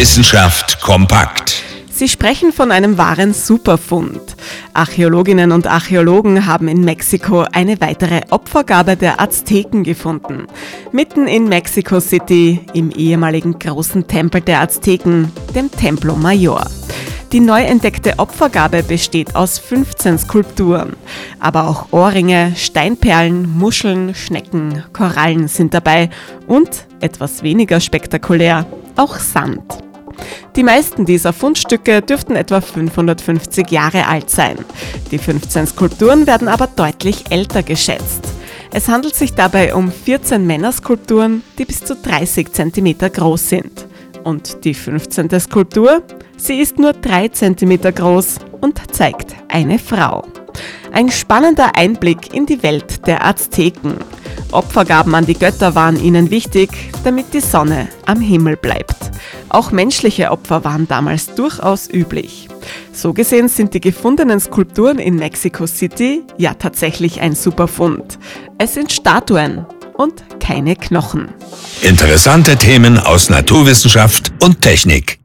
Wissenschaft kompakt. Sie sprechen von einem wahren Superfund. Archäologinnen und Archäologen haben in Mexiko eine weitere Opfergabe der Azteken gefunden. Mitten in Mexico City, im ehemaligen großen Tempel der Azteken, dem Templo Mayor. Die neu entdeckte Opfergabe besteht aus 15 Skulpturen. Aber auch Ohrringe, Steinperlen, Muscheln, Schnecken, Korallen sind dabei und, etwas weniger spektakulär, auch Sand. Die meisten dieser Fundstücke dürften etwa 550 Jahre alt sein. Die 15 Skulpturen werden aber deutlich älter geschätzt. Es handelt sich dabei um 14 Männerskulpturen, die bis zu 30 cm groß sind. Und die 15. Skulptur? Sie ist nur 3 cm groß und zeigt eine Frau. Ein spannender Einblick in die Welt der Azteken. Opfergaben an die Götter waren ihnen wichtig, damit die Sonne am Himmel bleibt. Auch menschliche Opfer waren damals durchaus üblich. So gesehen sind die gefundenen Skulpturen in Mexico City ja tatsächlich ein Superfund. Es sind Statuen und keine Knochen. Interessante Themen aus Naturwissenschaft und Technik.